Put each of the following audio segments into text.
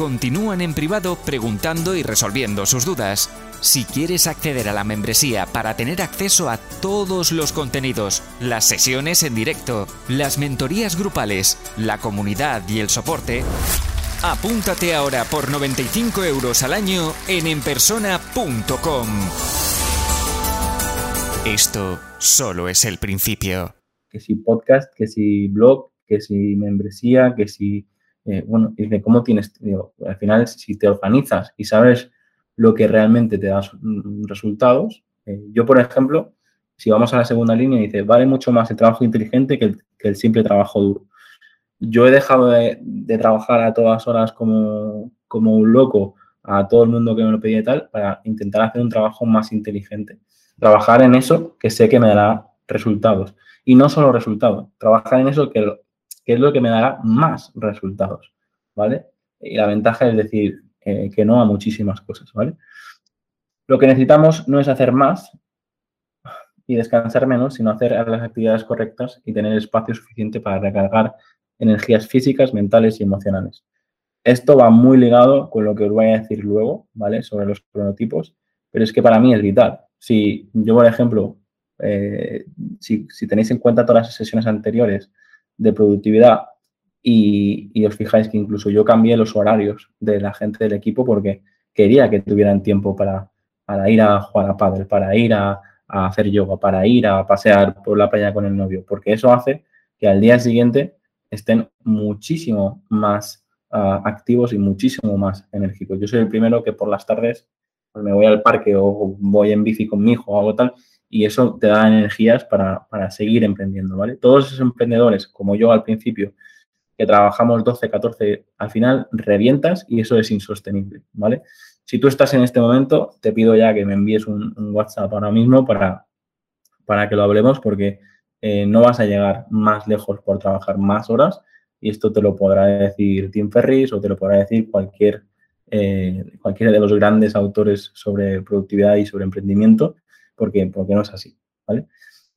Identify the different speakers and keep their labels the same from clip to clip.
Speaker 1: continúan en privado preguntando y resolviendo sus dudas. Si quieres acceder a la membresía para tener acceso a todos los contenidos, las sesiones en directo, las mentorías grupales, la comunidad y el soporte, apúntate ahora por 95 euros al año en enpersona.com. Esto solo es el principio
Speaker 2: que si podcast, que si blog, que si membresía, que si, eh, bueno, y cómo tienes, al final si te organizas y sabes lo que realmente te da resultados, eh, yo por ejemplo, si vamos a la segunda línea, dice, vale mucho más el trabajo inteligente que el, simple trabajo duro. Yo he dejado de, trabajar a todas horas como, como un loco a todo el mundo que me lo pedía y tal para intentar hacer un trabajo más inteligente. Trabajar en eso que sé que me dará resultados. Y no solo resultados, trabajar en eso que, que es lo que me dará más resultados, ¿vale? Y la ventaja es decir eh, que no a muchísimas cosas, ¿vale? Lo que necesitamos no es hacer más y descansar menos, sino hacer las actividades correctas y tener espacio suficiente para recargar energías físicas, mentales y emocionales. Esto va muy ligado con lo que os voy a decir luego, ¿vale? Sobre los cronotipos, pero es que para mí es vital. Si yo, por ejemplo, eh, si, tenéis en cuenta todas las sesiones anteriores de productividad y, os fijáis que incluso yo cambié los horarios de la gente del equipo porque quería que tuvieran tiempo para, ir a jugar a pádel, para ir a, hacer yoga, para ir a pasear por la playa con el novio, porque eso hace que al día siguiente estén muchísimo más ah, activos y muchísimo más enérgicos. Yo soy el primero que por las tardes pues me voy al parque o voy en bici con mi hijo o algo tal y eso te da energías para, seguir emprendiendo, ¿vale? Todos esos emprendedores, como yo al principio, que trabajamos 12, 14, al final revientas y eso es insostenible, ¿vale? Si tú estás en este momento, te pido ya que me envíes un, WhatsApp ahora mismo para, para que lo hablemos porque eh, no vas a llegar más lejos por trabajar más horas y esto te lo podrá decir Tim Ferris o te lo podrá decir cualquier, eh, cualquiera de los grandes autores sobre productividad y sobre emprendimiento porque, porque no es así. ¿vale?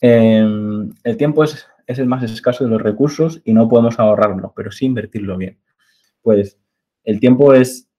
Speaker 2: Em, el tiempo es, es, el más escaso de los recursos y no podemos ahorrarlo, pero sí invertirlo bien. Pues el tiempo es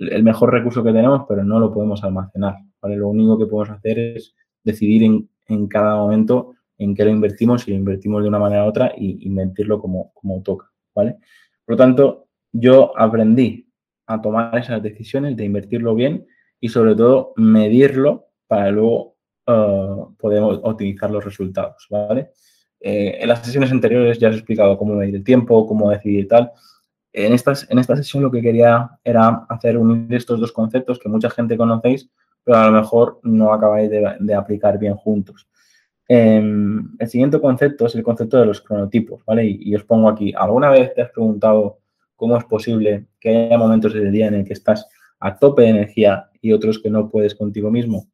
Speaker 2: el mejor recurso que tenemos, pero no lo podemos almacenar. ¿vale? Lo único que podemos hacer es decidir en, en cada momento en qué lo invertimos, si lo invertimos de una manera u otra y invertirlo como, como toca. ¿vale? Por lo tanto, yo aprendí a tomar esas decisiones de invertirlo bien y sobre todo medirlo para luego uh, podemos optimizar los resultados, ¿vale? Eh, en las sesiones anteriores ya os he explicado cómo medir el tiempo, cómo decidir tal. En, estas, en esta sesión lo que quería era hacer unir estos dos conceptos que mucha gente conocéis, pero a lo mejor no acabáis de, aplicar bien juntos. Em, el siguiente concepto es el concepto de los cronotipos, ¿vale? Y, y, os pongo aquí, ¿alguna vez te has preguntado cómo es posible que haya momentos del día en el que estás a tope de energía y otros que no puedes contigo mismo?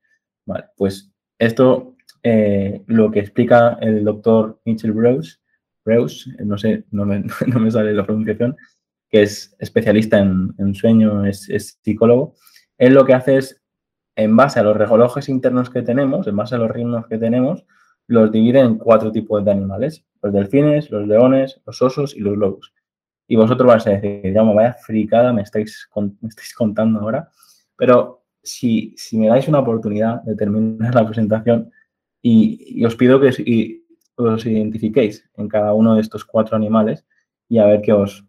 Speaker 2: Vale, pues esto eh, lo que explica el doctor Mitchell Rose, no sé, no me, sale la pronunciación, que es especialista en, sueño, es, psicólogo, él lo que hace es, en base a los relojes internos que tenemos, en base a los ritmos que tenemos, los divide en cuatro tipos de animales, los delfines, los leones, los osos y los lobos. Y vosotros vais a decir, ya vaya fricada me estáis, me estáis contando ahora, pero si, me dais una oportunidad de terminar la presentación y, os pido que os identifiquéis en cada uno de estos cuatro animales y a ver qué os,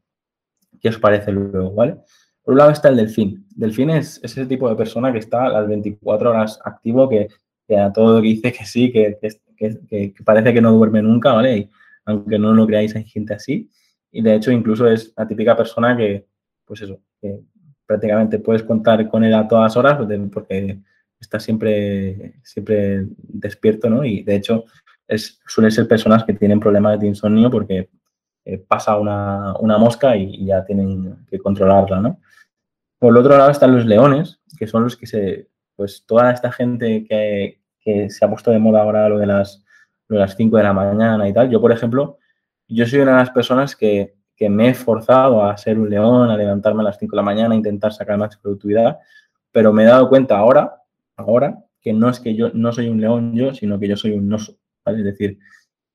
Speaker 2: qué os parece luego, ¿vale? Por un lado está el delfín. Delfín es, ese tipo de persona que está a las 24 horas activo, que, a todo lo que dice que sí, que, que, parece que no duerme nunca, ¿vale? Y aunque no lo creáis, hay gente así. Y de hecho, incluso es la típica persona que, pues eso, que prácticamente puedes contar con él a todas horas porque está siempre, siempre despierto, ¿no? Y de hecho es, suelen ser personas que tienen problemas de insomnio porque eh, pasa una, mosca y, ya tienen que controlarla, ¿no? Por el otro lado están los leones, que son los que se, pues toda esta gente que, se ha puesto de moda ahora lo de las, lo de las 5 de la mañana y tal, yo, por ejemplo, yo soy una de las personas que, que me he forzado a ser un león, a levantarme a las 5 de la mañana, a intentar sacar más productividad, pero me he dado cuenta ahora, ahora, que no es que yo no soy un león yo, sino que yo soy un oso. Es decir,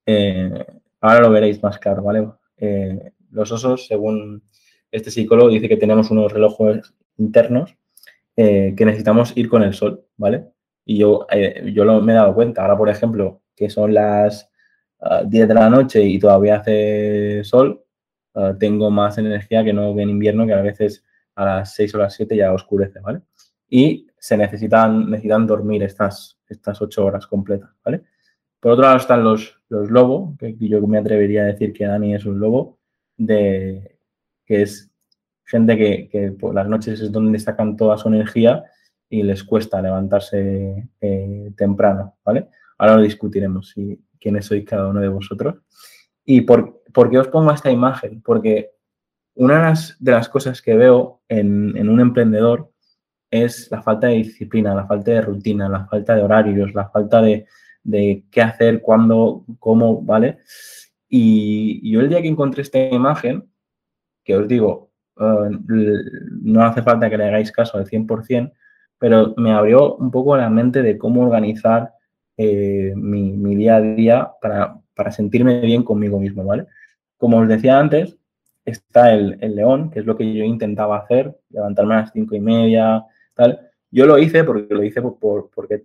Speaker 2: eh, ahora lo veréis más claro, ¿vale? Eh, los osos, según este psicólogo, dice que tenemos unos relojes internos eh, que necesitamos ir con el sol, ¿vale? Y yo, yo lo, me he dado cuenta. Ahora, por ejemplo, que son las 10 ah, de la noche y todavía hace sol, ah, tengo más energía que no en invierno, que a veces a las 6 o las 7 ya oscurece, ¿vale? Y se necesitan, necesitan dormir estas, estas 8 horas completas, ¿vale? Por otro lado están los, los lobos, que yo me atrevería a decir que Dani es un lobo, de, que es gente que, por las noches es donde sacan toda su energía y les cuesta levantarse eh, temprano, ¿vale? Ahora lo discutiremos, si, quiénes sois cada uno de vosotros. ¿Y por, qué os pongo esta imagen? Porque una de las, cosas que veo en, un emprendedor es la falta de disciplina, la falta de rutina, la falta de horarios, la falta de, de qué hacer, cuándo, cómo, ¿vale? Y, yo el día que encontré esta imagen, que os digo, eh, no hace falta que le hagáis caso al 100%, pero me abrió un poco la mente de cómo organizar eh, mi, día a día para, sentirme bien conmigo mismo, ¿vale? Como os decía antes, está el, león, que es lo que yo intentaba hacer, levantarme a las cinco y media, tal. Yo lo hice porque lo hice por, porque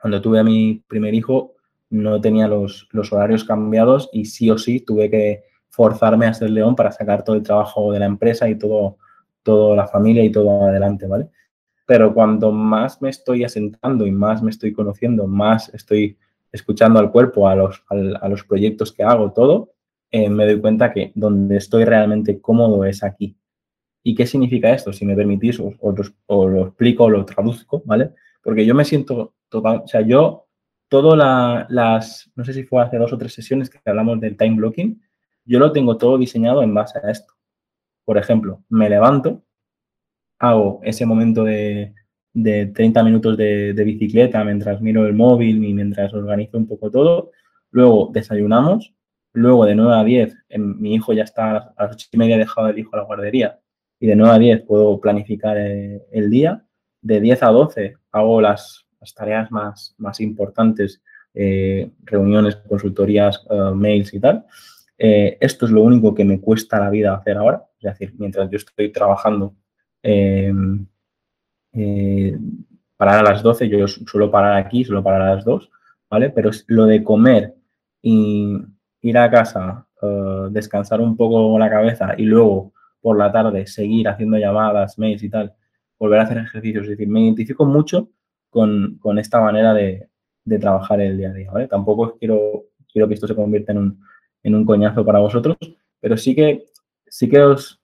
Speaker 2: cuando tuve a mi primer hijo no tenía los, horarios cambiados y sí o sí tuve que forzarme a ser león para sacar todo el trabajo de la empresa y todo, toda la familia y todo adelante, ¿vale? Pero cuando más me estoy asentando y más me estoy conociendo, más estoy escuchando al cuerpo, a los, a, los proyectos que hago, todo, eh, me doy cuenta que donde estoy realmente cómodo es aquí. ¿Y qué significa esto? Si me permitís, os, lo explico o lo traduzco, ¿vale? Porque yo me siento total, o sea, yo, todas las, no sé si fue hace dos o tres sesiones que hablamos del time blocking, yo lo tengo todo diseñado en base a esto. Por ejemplo, me levanto, hago ese momento de, de 30 minutos de, bicicleta mientras miro el móvil y mientras organizo un poco todo, luego desayunamos, luego de 9 a 10 mi hijo ya está a las 8 y media dejado el hijo a la guardería y de 9 a 10 puedo planificar eh, el día de 10 a 12 hago las, tareas más, más importantes, eh, reuniones, consultorías, eh, mails y tal. Esto es lo único que me cuesta la vida hacer ahora. Es decir, mientras yo estoy trabajando, parar a las 12, yo suelo parar aquí, suelo parar a las 2, ¿vale? Pero lo de comer y ir a casa, descansar un poco la cabeza y luego por la tarde seguir haciendo llamadas, mails y tal, volver a hacer ejercicios. Es decir, me identifico mucho con, esta manera de, trabajar el día a día, ¿vale? Tampoco quiero, quiero que esto se convierta en un, en un coñazo para vosotros, pero sí que, sí que os,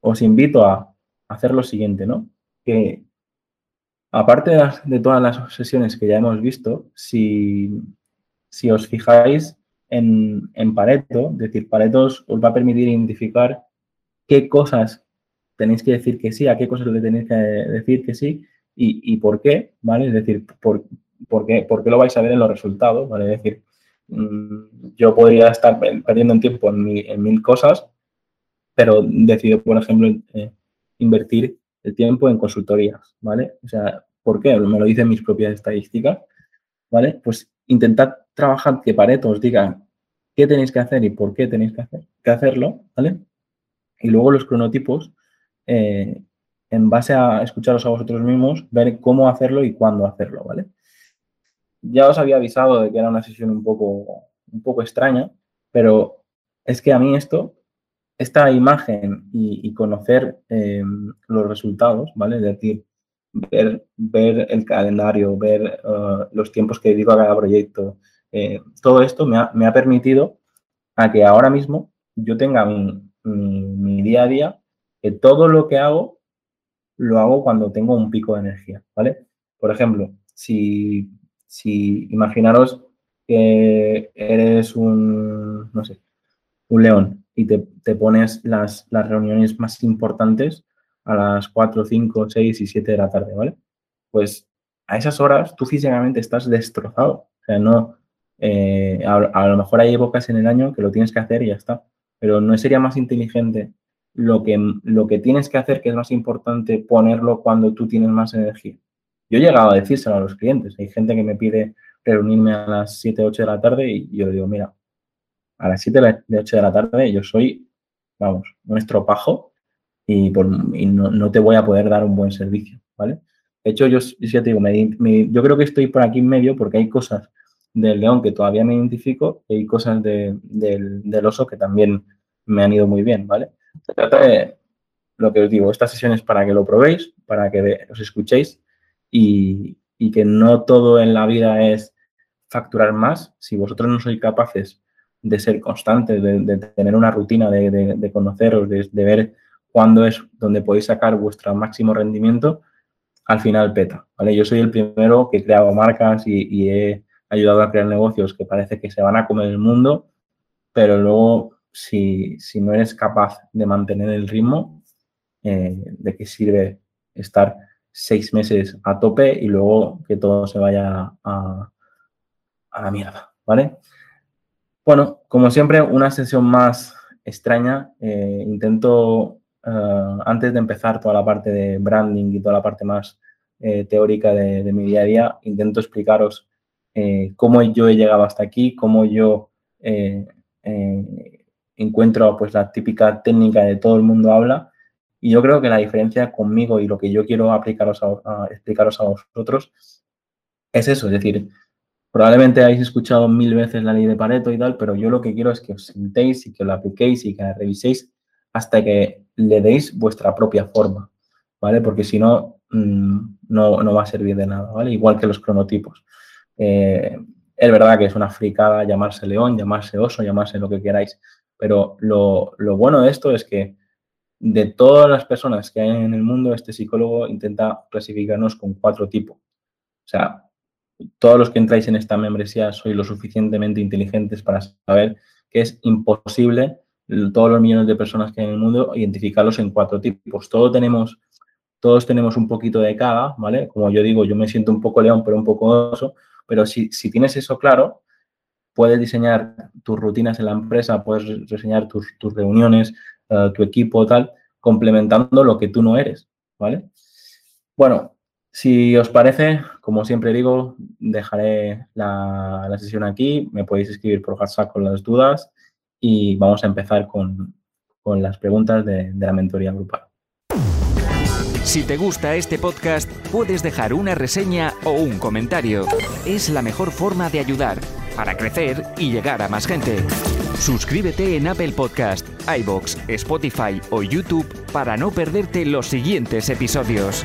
Speaker 2: os invito a hacer lo siguiente, ¿no? Que aparte de, todas las sesiones que ya hemos visto, si, os fijáis en, en, Pareto, es decir, Pareto os va a permitir identificar qué cosas tenéis que decir que sí, a qué cosas le tenéis que decir que sí y, por qué, ¿vale? Es decir, por, por, qué, por, qué, lo vais a ver en los resultados, ¿vale? Es decir, mm, yo podría estar perdiendo tiempo en, mil cosas, pero decido, por ejemplo, eh, invertir el tiempo en consultorías, ¿vale? O sea, ¿por qué? Me lo dicen mis propias estadísticas, ¿vale? Pues intentad trabajar que Pareto os diga qué tenéis que hacer y por qué tenéis que, hacer, que hacerlo, ¿vale? Y luego los cronotipos eh, en base a escucharos a vosotros mismos, ver cómo hacerlo y cuándo hacerlo, ¿vale? Ya os había avisado de que era una sesión un poco, un poco extraña, pero es que a mí esto, esta imagen y, conocer em, los resultados, ¿vale? Es decir, ver, el calendario, ver uh, los tiempos que dedico a cada proyecto, eh, todo esto me ha, me ha, permitido a que ahora mismo yo tenga mi, mi día a día que todo lo que hago lo hago cuando tengo un pico de energía, ¿vale? Por ejemplo, si, si imaginaros que eres un, no sé, un león y te, pones las, las, reuniones más importantes a las 4, 5, 6 y 7 de la tarde, ¿vale? Pues a esas horas tú físicamente estás destrozado. O sea, no, eh, a, lo mejor hay épocas en el año que lo tienes que hacer y ya está. Pero no sería más inteligente lo que, lo que tienes que hacer, que es más importante, ponerlo cuando tú tienes más energía. Yo he llegado a decírselo a los clientes. Hay gente que me pide reunirme a las 7, 8 de la tarde y yo digo, mira, a las 7 de 8 de la tarde yo soy, vamos, un estropajo y, por, no, te voy a poder dar un buen servicio, ¿vale? De hecho, yo, yo te digo, yo creo que estoy por aquí en medio porque hay cosas del león que todavía me identifico y hay cosas del, oso que también me han ido muy bien, ¿vale? Se trata de lo que os digo, esta sesión es para que lo probéis, para que os escuchéis y, que no todo en la vida es facturar más. Si vosotros no sois capaces de ser constantes, de, tener una rutina, de, conoceros, de, ver cuándo es donde podéis sacar vuestro máximo rendimiento, al final peta, ¿vale? Yo soy el primero que he creado marcas y he ayudado a crear negocios que parece que se van a comer el mundo, pero luego si, no eres capaz de mantener el ritmo, eh, ¿de qué sirve estar seis meses a tope y luego que todo se vaya a, la mierda, ¿vale? Bueno, como siempre, una sesión más extraña. Eh, intento, eh, antes de empezar toda la parte de branding y toda la parte más teórica de, mi día a día, intento explicaros eh, cómo yo he llegado hasta aquí, cómo yo eh, eh, encuentro pues la típica técnica de todo el mundo habla. Y yo creo que la diferencia conmigo y lo que yo quiero aplicaros a, explicaros a vosotros es eso, es decir, probablemente habéis escuchado mil veces la ley de Pareto y tal, pero yo lo que quiero es que os sentéis y que lo apliquéis y que la reviséis hasta que le deis vuestra propia forma, ¿vale? Porque si no, mm, no, no va a servir de nada, ¿vale? Igual que los cronotipos. Eh, es verdad que es una fricada llamarse león, llamarse oso, llamarse lo que queráis, pero lo, bueno de esto es que de todas las personas que hay en el mundo, este psicólogo intenta clasificarnos con cuatro tipos. O sea, todos los que entráis en esta membresía sois lo suficientemente inteligentes para saber que es imposible todos los millones de personas que hay en el mundo identificarlos en cuatro tipos. Todos tenemos, todos tenemos un poquito de cada, ¿vale? Como yo digo, yo me siento un poco león, pero un poco oso, pero si, tienes eso claro, puedes diseñar tus rutinas en la empresa, puedes diseñar tus, reuniones, eh, tu equipo, tal, complementando lo que tú no eres, ¿vale? Bueno, si os parece, como siempre digo, dejaré la, sesión aquí, me podéis escribir por WhatsApp con las dudas y vamos a empezar con, las preguntas de, de la mentoría grupal.
Speaker 1: Si te gusta este podcast, puedes dejar una reseña o un comentario. Es la mejor forma de ayudar para crecer y llegar a más gente. Suscríbete en Apple Podcast, iBox, Spotify o YouTube para no perderte los siguientes episodios.